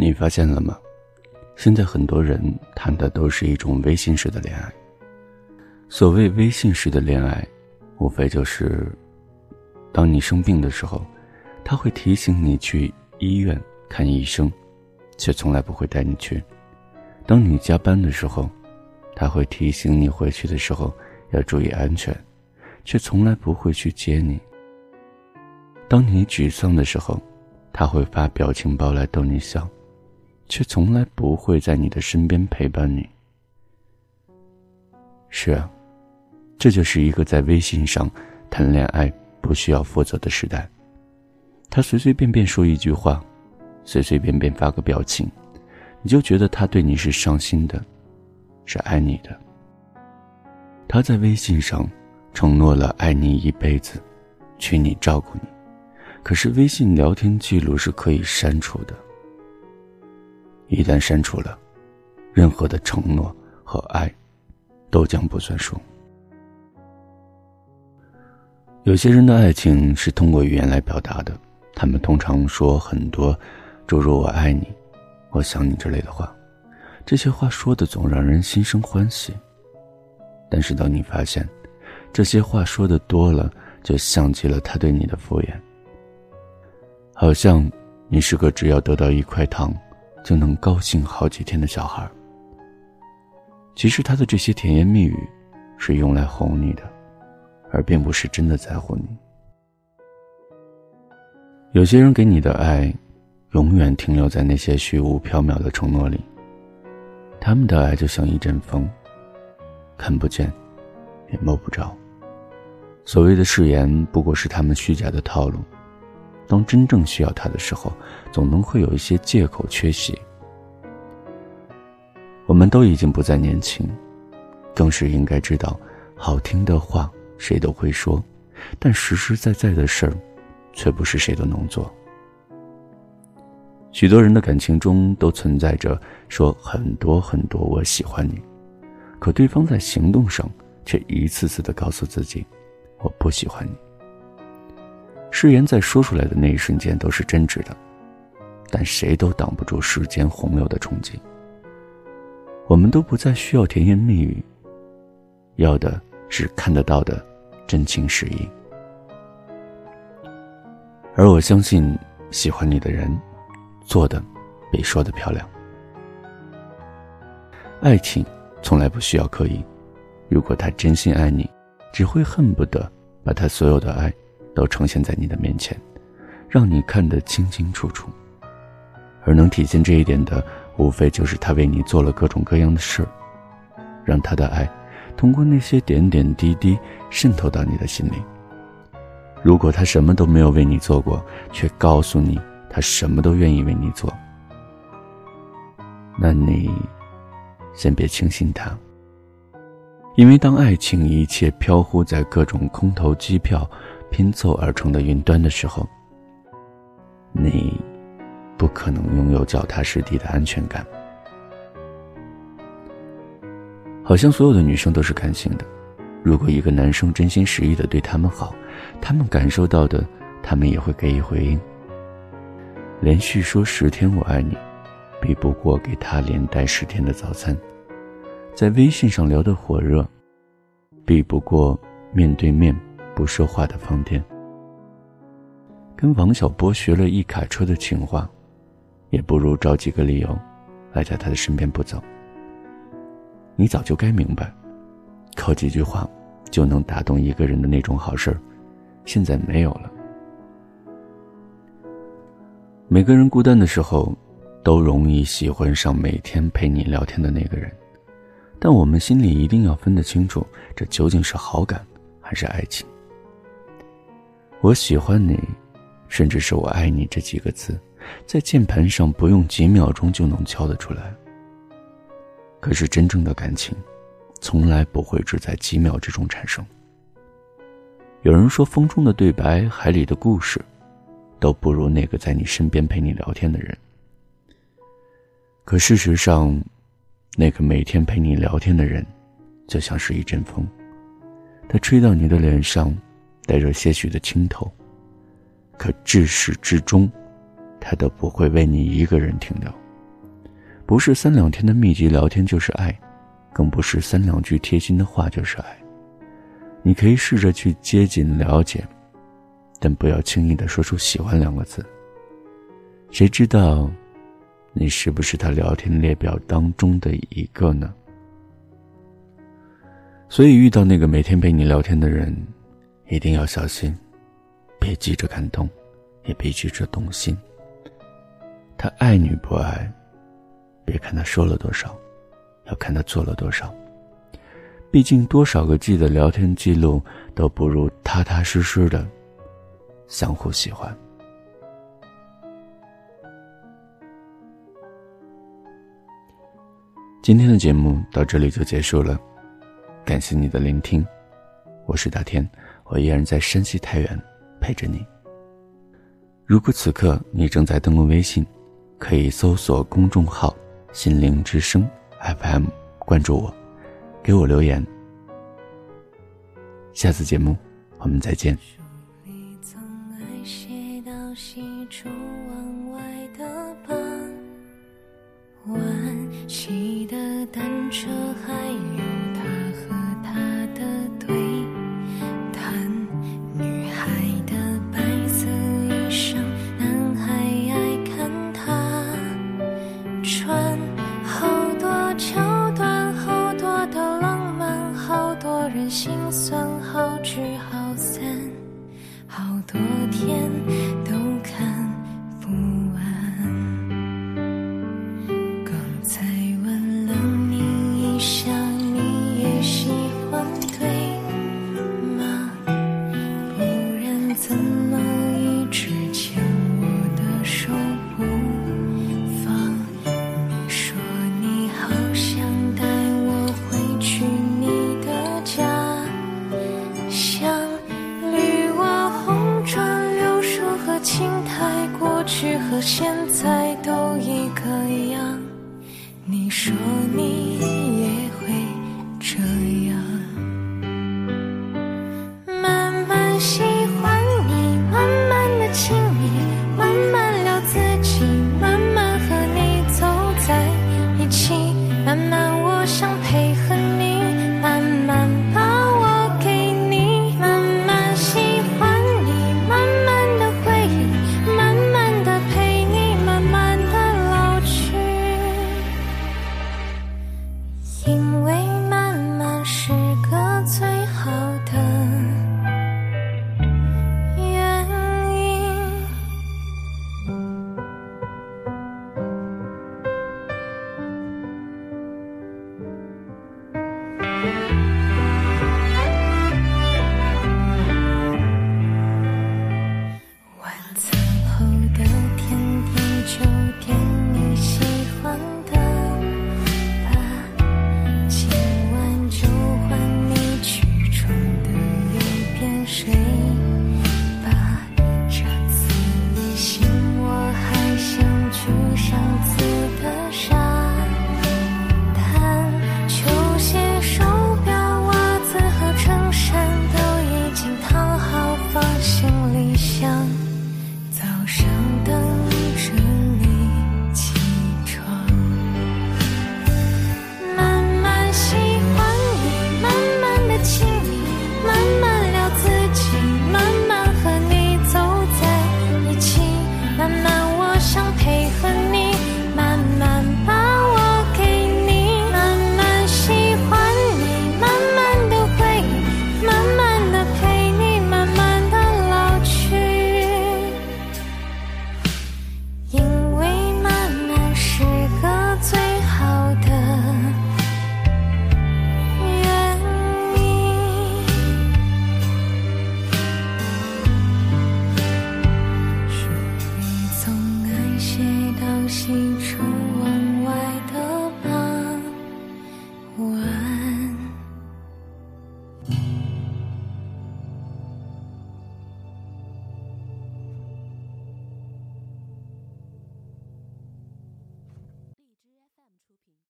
你发现了吗？现在很多人谈的都是一种微信式的恋爱。所谓微信式的恋爱，无非就是，当你生病的时候，他会提醒你去医院看医生，却从来不会带你去；当你加班的时候，他会提醒你回去的时候要注意安全，却从来不会去接你；当你沮丧的时候，他会发表情包来逗你笑。却从来不会在你的身边陪伴你。是啊，这就是一个在微信上谈恋爱不需要负责的时代。他随随便便说一句话，随随便便发个表情，你就觉得他对你是上心的，是爱你的。他在微信上承诺了爱你一辈子，娶你照顾你，可是微信聊天记录是可以删除的。一旦删除了，任何的承诺和爱，都将不算数。有些人的爱情是通过语言来表达的，他们通常说很多诸如“我爱你”“我想你”之类的话，这些话说的总让人心生欢喜。但是当你发现，这些话说的多了，就像极了他对你的敷衍，好像你是个只要得到一块糖。就能高兴好几天的小孩。其实他的这些甜言蜜语，是用来哄你的，而并不是真的在乎你。有些人给你的爱，永远停留在那些虚无缥缈的承诺里。他们的爱就像一阵风，看不见，也摸不着。所谓的誓言，不过是他们虚假的套路。当真正需要他的时候，总能会有一些借口缺席。我们都已经不再年轻，更是应该知道，好听的话谁都会说，但实实在在的事儿，却不是谁都能做。许多人的感情中都存在着说很多很多“我喜欢你”，可对方在行动上却一次次的告诉自己“我不喜欢你”。誓言在说出来的那一瞬间都是真挚的，但谁都挡不住时间洪流的冲击。我们都不再需要甜言蜜语，要的是看得到的真情实意。而我相信，喜欢你的人，做的比说的漂亮。爱情从来不需要刻意，如果他真心爱你，只会恨不得把他所有的爱。都呈现在你的面前，让你看得清清楚楚。而能体现这一点的，无非就是他为你做了各种各样的事儿，让他的爱通过那些点点滴滴渗透到你的心里。如果他什么都没有为你做过，却告诉你他什么都愿意为你做，那你先别轻信他，因为当爱情一切飘忽在各种空头机票。拼凑而成的云端的时候，你不可能拥有脚踏实地的安全感。好像所有的女生都是感性的，如果一个男生真心实意的对他们好，她们感受到的，他们也会给予回应。连续说十天我爱你，比不过给他连带十天的早餐；在微信上聊得火热，比不过面对面。不说话的放电，跟王小波学了一卡车的情话，也不如找几个理由，赖在他的身边不走。你早就该明白，靠几句话就能打动一个人的那种好事儿，现在没有了。每个人孤单的时候，都容易喜欢上每天陪你聊天的那个人，但我们心里一定要分得清楚，这究竟是好感还是爱情。我喜欢你，甚至是我爱你这几个字，在键盘上不用几秒钟就能敲得出来。可是真正的感情，从来不会只在几秒之中产生。有人说，风中的对白、海里的故事，都不如那个在你身边陪你聊天的人。可事实上，那个每天陪你聊天的人，就像是一阵风，他吹到你的脸上。带着些许的清透，可至始至终，他都不会为你一个人停留。不是三两天的密集聊天就是爱，更不是三两句贴心的话就是爱。你可以试着去接近了解，但不要轻易的说出喜欢两个字。谁知道，你是不是他聊天列表当中的一个呢？所以遇到那个每天陪你聊天的人，一定要小心，别急着感动，也别急着动心。他爱女不爱，别看他说了多少，要看他做了多少。毕竟多少个 G 的聊天记录都不如踏踏实实的相互喜欢。今天的节目到这里就结束了，感谢你的聆听，我是大天，我依然在山西太原陪着你。如果此刻你正在登录微信，可以搜索公众号“心灵之声 FM”，关注我。给我留言，下次节目我们再见。去和现在都一个样，你心。